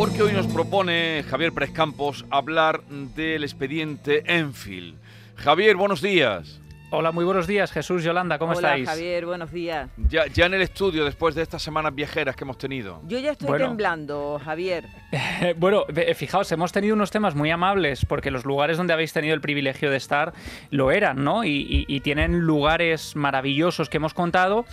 porque hoy nos propone Javier Pérez Campos hablar del expediente Enfield. Javier, buenos días. Hola, muy buenos días, Jesús Yolanda, ¿cómo estáis? Hola, Javier, buenos días. Ya, ya en el estudio, después de estas semanas viajeras que hemos tenido. Yo ya estoy temblando, Javier. bueno, fijaos, hemos tenido unos temas muy amables, porque los lugares donde habéis tenido el privilegio de estar lo eran, ¿no? y tienen lugares maravillosos que hemos contado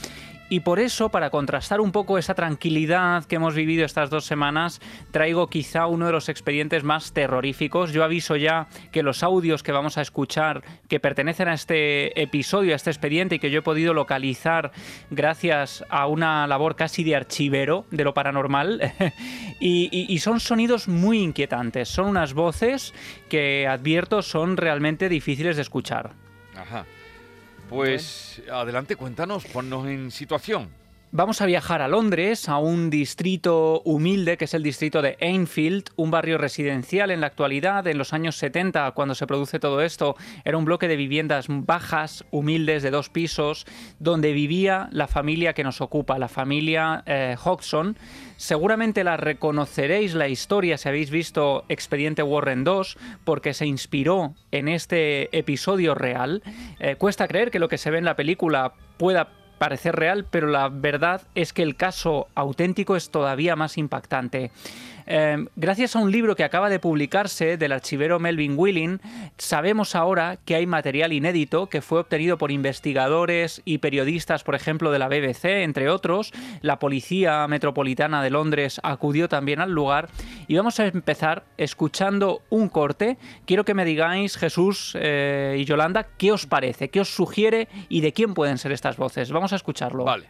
y por eso, para contrastar un poco esa tranquilidad que hemos vivido estas dos semanas, traigo quizá uno de los expedientes más terroríficos. Yo aviso ya que los audios que vamos a escuchar, que pertenecen a este episodio, a este expediente y que yo he podido localizar gracias a una labor casi de archivero de lo paranormal, y, son sonidos muy inquietantes. Son unas voces que advierto son realmente difíciles de escuchar. Ajá. Pues adelante, cuéntanos, ponnos en situación. Vamos a viajar a Londres, a un distrito humilde que es el distrito de Enfield, un barrio residencial en la actualidad. En los años 70, cuando se produce todo esto, era un bloque de viviendas bajas, humildes, de dos pisos, donde vivía la familia que nos ocupa, la familia eh, Hodgson. Seguramente la reconoceréis la historia si habéis visto Expediente Warren 2, porque se inspiró en este episodio real. Eh, cuesta creer que lo que se ve en la película pueda parecer real, pero la verdad es que el caso auténtico es todavía más impactante. Em, gracias a un libro que acaba de publicarse del archivero Melvin Willing, sabemos ahora que hay material inédito que fue obtenido por investigadores y periodistas, por ejemplo, de la BBC, entre otros. La Policía Metropolitana de Londres acudió también al lugar y vamos a empezar escuchando un corte. Quiero que me digáis, Jesús eh, y Yolanda, qué os parece, qué os sugiere y de quién pueden ser estas voces. Vamos a escucharlo. Vale.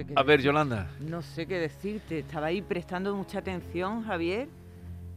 sé qué a ver, Yolanda. No sé qué decirte. Estaba ahí prestando mucha atención, Javier,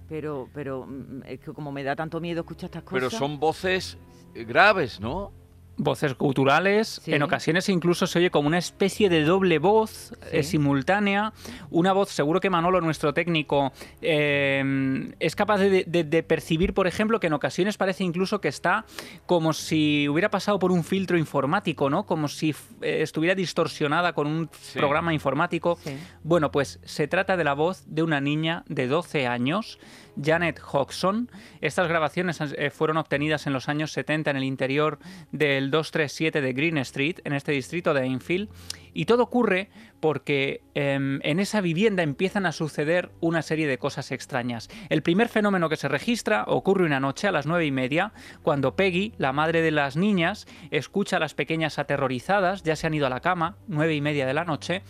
pero, pero mm, es que como me da tanto miedo escuchar estas cosas. Pero son voces graves, ¿no? Voces culturales, en ocasiones incluso se oye como una especie de doble voz eh, simultánea, una voz, seguro que Manolo, nuestro técnico, eh, es capaz de, percibir, por ejemplo, que en ocasiones parece incluso que está como si hubiera pasado por un filtro informático, ¿no? Como si eh, estuviera distorsionada con un programa informático. Bueno, pues se trata de la voz de una niña de 12 años Janet Hodgson. Estas grabaciones eh, fueron obtenidas en los años 70 en el interior del 237 de Green Street, en este distrito de Enfield, y todo ocurre porque em, en esa vivienda empiezan a suceder una serie de cosas extrañas. El primer fenómeno que se registra ocurre una noche a las nueve y media, cuando Peggy, la madre de las niñas, escucha a las pequeñas aterrorizadas, ya se han ido a la cama, nueve y media de la noche,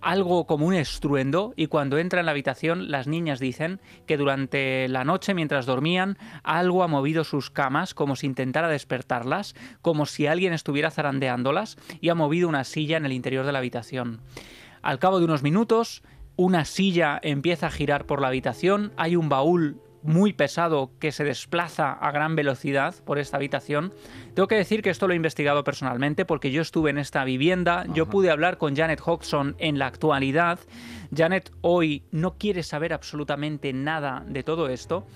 algo como un estruendo, y cuando entra en la habitación las niñas dicen que durante la noche, mientras dormían, algo ha movido sus camas como si intentara despertarlas, como si alguien estuviera zarandeándolas, y ha movido una silla en el interior de la habitación. Al cabo de unos minutos, una silla empieza a girar por la habitación, hay un baúl muy pesado que se desplaza a gran velocidad por esta habitación. Tengo que decir que esto lo he investigado personalmente porque yo estuve en esta vivienda, yo pude hablar con Janet Hodgson en la actualidad. Janet hoy no quiere saber absolutamente nada de todo esto.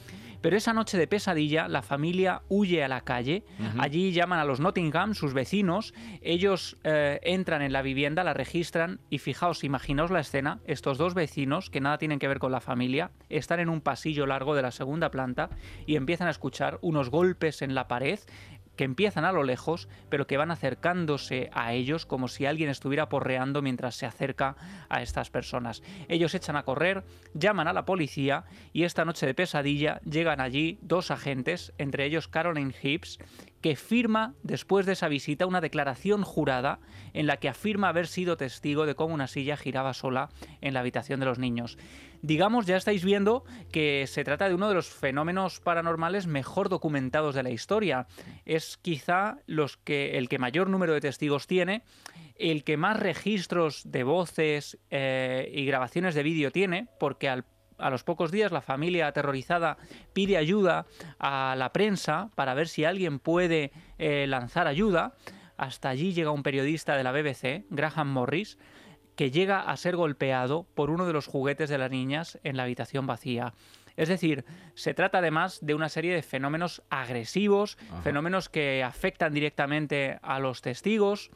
Pero esa noche de pesadilla, la familia huye a la calle. Allí llaman a los Nottingham, sus vecinos. Ellos eh, entran en la vivienda, la registran y fijaos, imaginaos la escena. Estos dos vecinos, que nada tienen que ver con la familia, están en un pasillo largo de la segunda planta y empiezan a escuchar unos golpes en la pared que empiezan a lo lejos, pero que van acercándose a ellos como si alguien estuviera porreando mientras se acerca a estas personas. Ellos echan a correr, llaman a la policía y esta noche de pesadilla llegan allí dos agentes, entre ellos Caroline Hibbs, que firma después de esa visita una declaración jurada en la que afirma haber sido testigo de cómo una silla giraba sola en la habitación de los niños. Digamos, ya estáis viendo que se trata de uno de los fenómenos paranormales mejor documentados de la historia. Es quizá los que, el que mayor número de testigos tiene, el que más registros de voces eh, y grabaciones de vídeo tiene, porque al a los pocos días la familia aterrorizada pide ayuda a la prensa para ver si alguien puede eh, lanzar ayuda. Hasta allí llega un periodista de la BBC, Graham Morris, que llega a ser golpeado por uno de los juguetes de las niñas en la habitación vacía. Es decir, se trata además de una serie de fenómenos agresivos, fenómenos que afectan directamente a los testigos,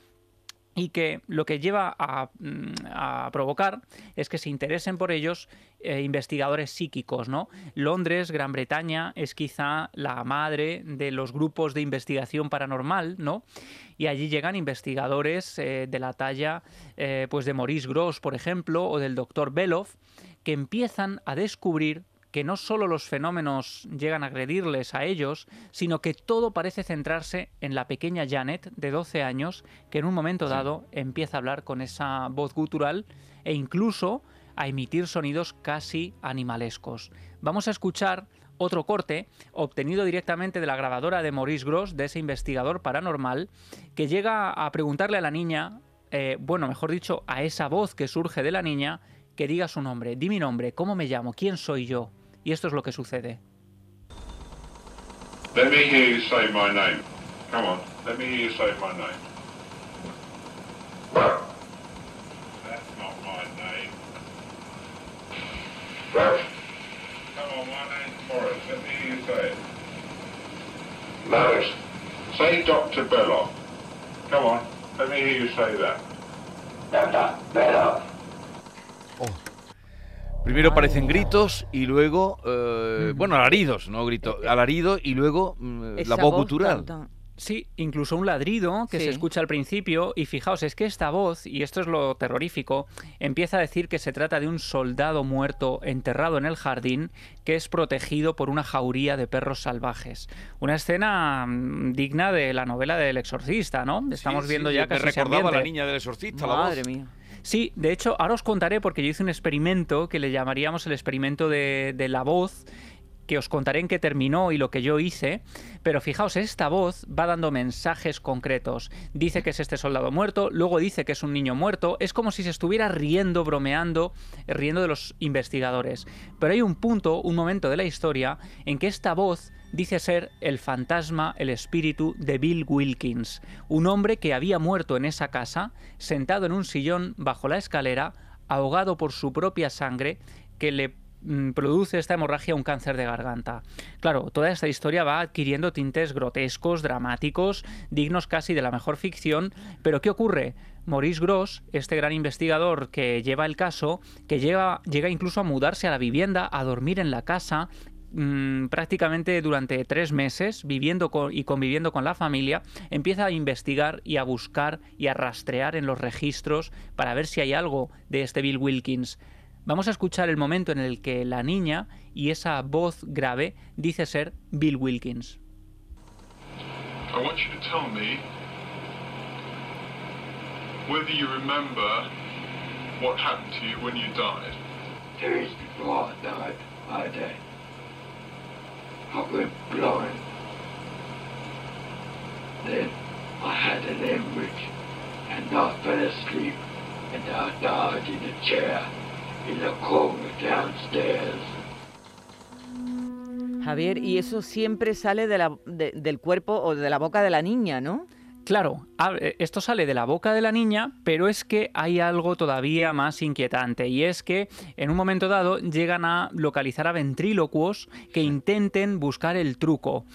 y que lo que lleva a, mm, provocar es que se interesen por ellos eh, investigadores psíquicos, ¿no? Londres, Gran Bretaña, es quizá la madre de los grupos de investigación paranormal, ¿no? Y allí llegan investigadores eh, de la talla eh, pues de Maurice Gross, por ejemplo, o del doctor Beloff, que empiezan a descubrir que no solo los fenómenos llegan a agredirles a ellos, sino que todo parece centrarse en la pequeña Janet de 12 años, que en un momento dado empieza a hablar con esa voz gutural e incluso a emitir sonidos casi animalescos. Vamos a escuchar otro corte obtenido directamente de la grabadora de Maurice Gross, de ese investigador paranormal, que llega a preguntarle a la niña, eh, bueno, mejor dicho, a esa voz que surge de la niña, que diga su nombre, di mi nombre, cómo me llamo, quién soy yo. Y esto es lo que sucede. Let me hear you say my name. Come on, let me hear you say my name. That's not my name. Come on, my name's Morris. Let me hear you say it. Morris. Say Dr. Belloc. Come on, let me hear you say that. Dr. Belloc. Oh. Primero parecen gritos y luego, eh, bueno, alaridos, no grito, eh, alarido y luego mm, la voz cultural. Sí, incluso un ladrido que se escucha al principio y fijaos, es que esta voz, y esto es lo terrorífico, empieza a decir que se trata de un soldado muerto enterrado en el jardín que es protegido por una jauría de perros salvajes. Una escena mm, digna de la novela del exorcista, ¿no? Estamos viendo ya que recordaba la niña del exorcista, Madre mía. Sí, de hecho, ahora os contaré porque yo hice un experimento que le llamaríamos el experimento de, de la voz que os contaré en qué terminó y lo que yo hice, pero fijaos, esta voz va dando mensajes concretos. Dice que es este soldado muerto, luego dice que es un niño muerto, es como si se estuviera riendo, bromeando, riendo de los investigadores. Pero hay un punto, un momento de la historia, en que esta voz dice ser el fantasma, el espíritu de Bill Wilkins, un hombre que había muerto en esa casa, sentado en un sillón bajo la escalera, ahogado por su propia sangre, que le mm, produce esta hemorragia un cáncer de garganta. Claro, toda esta historia va adquiriendo tintes grotescos, dramáticos, dignos casi de la mejor ficción, pero ¿qué ocurre? Maurice Gross, este gran investigador que lleva el caso, que llega incluso a mudarse a la vivienda, a dormir en la casa, Mm, prácticamente durante tres meses, viviendo y conviviendo con la familia, empieza a investigar y a buscar y a rastrear en los registros para ver si hay algo de este Bill Wilkins. Vamos a escuchar el momento en el que la niña y esa voz grave dice ser Bill Wilkins. I want you to tell me whether you remember what happened to you when you died. Days before I died, I died. Went blind. Then I had an hemorrhage and I fell asleep and I died in a chair in the corner downstairs. Javier, y eso siempre sale de la, de, del cuerpo o de la boca de la niña, ¿no? Claro, eh, esto sale de la boca de la niña, pero es que hay algo todavía más inquietante y es que en un momento dado llegan a localizar a ventrílocuos que intenten buscar el truco.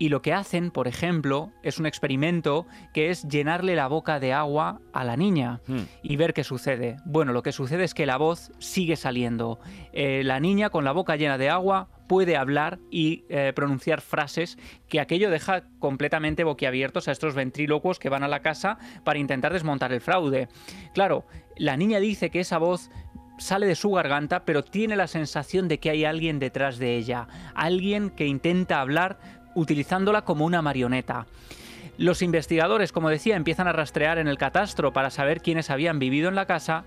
Y lo que hacen, por ejemplo, es un experimento que es llenarle la boca de agua a la niña hmm. y ver qué sucede. Bueno, lo que sucede es que la voz sigue saliendo. Eh, la niña con la boca llena de agua puede hablar y eh, pronunciar frases que aquello deja completamente boquiabiertos a estos ventrílocuos que van a la casa para intentar desmontar el fraude. Claro, la niña dice que esa voz sale de su garganta, pero tiene la sensación de que hay alguien detrás de ella, alguien que intenta hablar utilizándola como una marioneta. Los investigadores, como decía, empiezan a rastrear en el catastro para saber quiénes habían vivido en la casa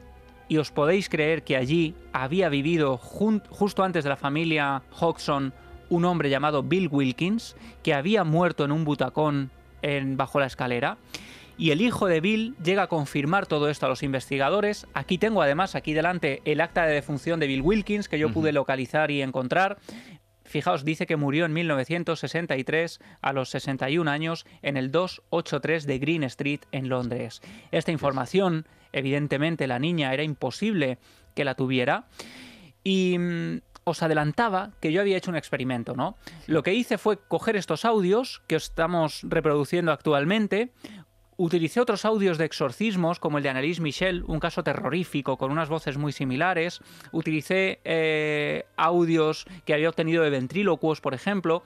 y os podéis creer que allí había vivido justo antes de la familia Hodgson un hombre llamado Bill Wilkins que había muerto en un butacón en, bajo la escalera. Y el hijo de Bill llega a confirmar todo esto a los investigadores. Aquí tengo además, aquí delante, el acta de defunción de Bill Wilkins que yo pude localizar y encontrar. Fijaos, dice que murió en 1963 a los 61 años en el 283 de Green Street en Londres. Esta información, evidentemente, la niña era imposible que la tuviera. Y mm, os adelantaba que yo había hecho un experimento, ¿no? Lo que hice fue coger estos audios que estamos reproduciendo actualmente, Utilicé otros audios de exorcismos, como el de Annelise Michel, un caso terrorífico con unas voces muy similares. Utilicé eh, audios que había obtenido de ventrílocuos, por ejemplo.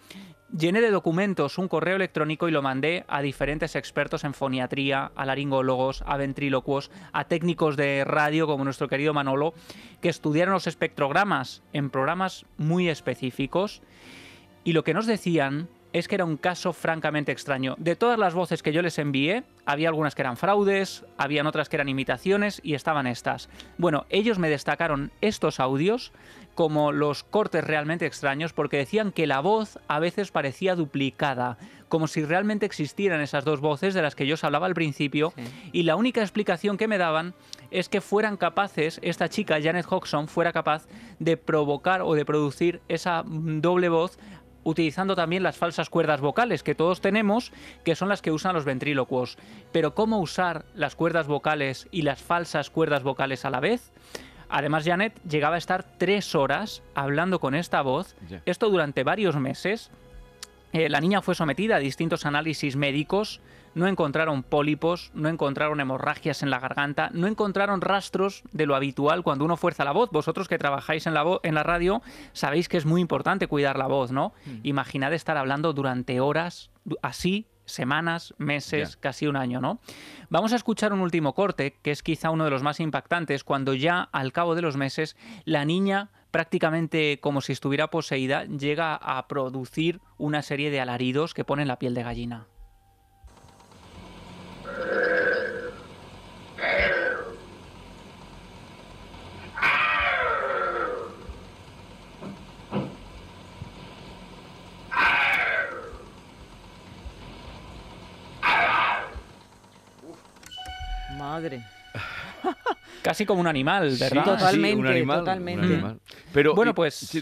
Llené de documentos un correo electrónico y lo mandé a diferentes expertos en foniatría, a laringólogos, a ventrílocuos, a técnicos de radio como nuestro querido Manolo, que estudiaron los espectrogramas en programas muy específicos. Y lo que nos decían es que era un caso francamente extraño. De todas las voces que yo les envié, había algunas que eran fraudes, habían otras que eran imitaciones y estaban estas. Bueno, ellos me destacaron estos audios como los cortes realmente extraños porque decían que la voz a veces parecía duplicada, como si realmente existieran esas dos voces de las que yo os hablaba al principio y la única explicación que me daban es que fueran capaces, esta chica Janet Hodgson fuera capaz de provocar o de producir esa doble voz utilizando también las falsas cuerdas vocales que todos tenemos, que son las que usan los ventrílocuos. Pero ¿cómo usar las cuerdas vocales y las falsas cuerdas vocales a la vez? Además, Janet llegaba a estar tres horas hablando con esta voz, esto durante varios meses. Eh, la niña fue sometida a distintos análisis médicos, no encontraron pólipos, no encontraron hemorragias en la garganta, no encontraron rastros de lo habitual cuando uno fuerza la voz. Vosotros que trabajáis en la, en la radio sabéis que es muy importante cuidar la voz, ¿no? Hmm. Imaginad estar hablando durante horas así semanas, meses, casi un año, ¿no? Vamos a escuchar un último corte, que es quizá uno de los más impactantes, cuando ya al cabo de los meses la niña prácticamente como si estuviera poseída, llega a producir una serie de alaridos que ponen la piel de gallina. Madre. Casi como un animal, ¿verdad? totalmente, totalmente. Pero, bueno, pues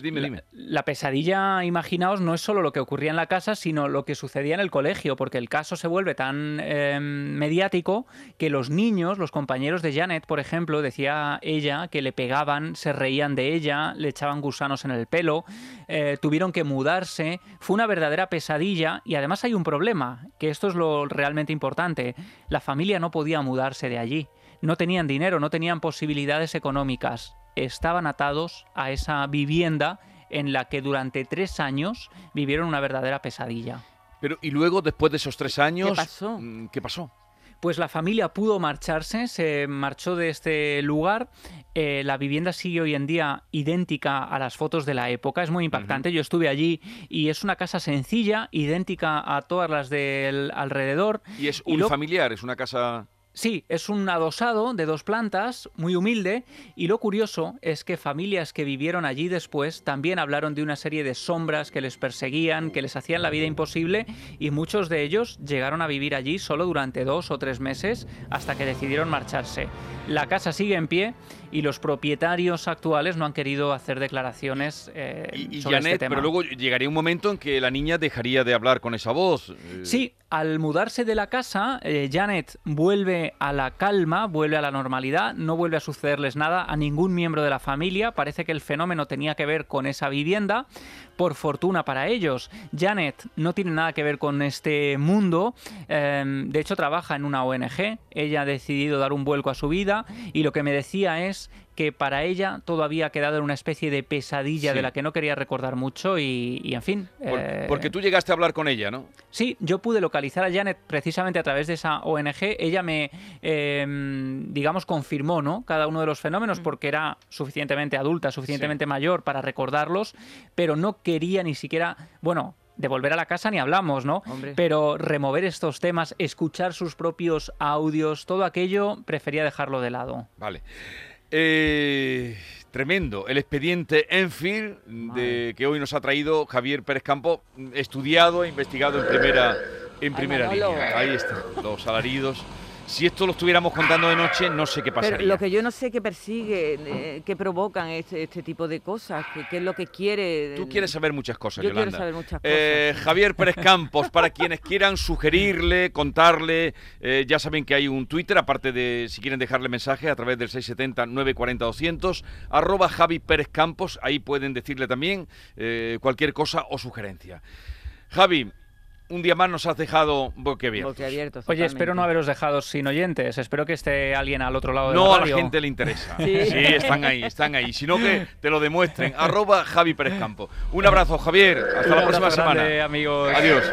La, pesadilla, imaginaos, no es solo lo que ocurría en la casa, sino lo que sucedía en el colegio, porque el caso se vuelve tan em, mediático que los niños, los compañeros de Janet, por ejemplo, decía ella que le pegaban, se reían de ella, le echaban gusanos en el pelo, eh, tuvieron que mudarse, fue una verdadera pesadilla y además hay un problema, que esto es lo realmente importante, la familia no podía mudarse de allí no tenían dinero, no tenían posibilidades económicas, estaban atados a esa vivienda en la que durante tres años vivieron una verdadera pesadilla. Pero, y luego, después de esos tres años, ¿qué pasó? Mm, ¿Qué pasó? Pues la familia pudo marcharse, se marchó de este lugar. Eh, la vivienda sigue hoy en día idéntica a las fotos de la época, es muy impactante. Yo estuve allí y es una casa sencilla, idéntica a todas las del alrededor. Y es un familiar, es una casa Sí, es un adosado de dos plantas, muy humilde, y lo curioso es que familias que vivieron allí después también hablaron de una serie de sombras que les perseguían, que les hacían la vida imposible, y muchos de ellos llegaron a vivir allí solo durante dos o tres meses hasta que decidieron marcharse. La casa sigue en pie y los propietarios actuales no han querido hacer declaraciones eh, sobre este tema. Pero luego llegaría un momento en que la niña dejaría de hablar con esa voz. Eh. Sí, al mudarse de la casa, eh, Janet vuelve a la calma, vuelve a la normalidad, no vuelve a sucederles nada a ningún miembro de la familia. Parece que el fenómeno tenía que ver con esa vivienda. Por fortuna para ellos, Janet no tiene nada que ver con este mundo. Em, de hecho, trabaja en una ONG. Ella ha decidido dar un vuelco a su vida y lo que me decía es que para ella todo había quedado en una especie de pesadilla de la que no quería recordar mucho y, en fin. Eh, porque tú llegaste a hablar con ella, ¿no? Sí, yo pude localizar a Janet precisamente a través de esa ONG. Ella me, em, digamos, confirmó, ¿no? Cada uno de los fenómenos mm. porque era suficientemente adulta, suficientemente mayor para recordarlos, pero no quería ni siquiera, bueno, de volver a la casa ni hablamos, ¿no? Hombre. Pero remover estos temas, escuchar sus propios audios, todo aquello, prefería dejarlo de lado. Vale. Eh, tremendo. El expediente Enfield de, que hoy nos ha traído Javier Pérez Campo, estudiado e investigado en primera, en primera línea. Ahí están los alaridos. Si esto lo estuviéramos contando de noche, no sé qué pasaría. Pero lo que yo no sé qué persigue, eh, qué provocan este, este tipo de cosas, qué, es lo que quiere. Tú quieres saber muchas cosas, Yo quiero Yolanda. saber muchas Eh, Javier Pérez Campos, para quienes quieran sugerirle, contarle, eh, ya saben que hay un Twitter, aparte de si quieren dejarle mensaje a través del 670-940-200, arroba Javi Pérez Campos, ahí pueden decirle también eh, cualquier cosa o sugerencia. Javi, un día más nos has dejado boquiabiertos. Boquiabiertos, Oye, espero no haberos dejado sin oyentes. Espero que esté alguien al otro lado de No, la a la radio. gente le interesa. Sí. Sí. están ahí, están ahí. Sino que te lo demuestren. Arroba Javi Pérez Campos. Un abrazo, Javier. Hasta Un la próxima semana. grande, amigos. Adiós.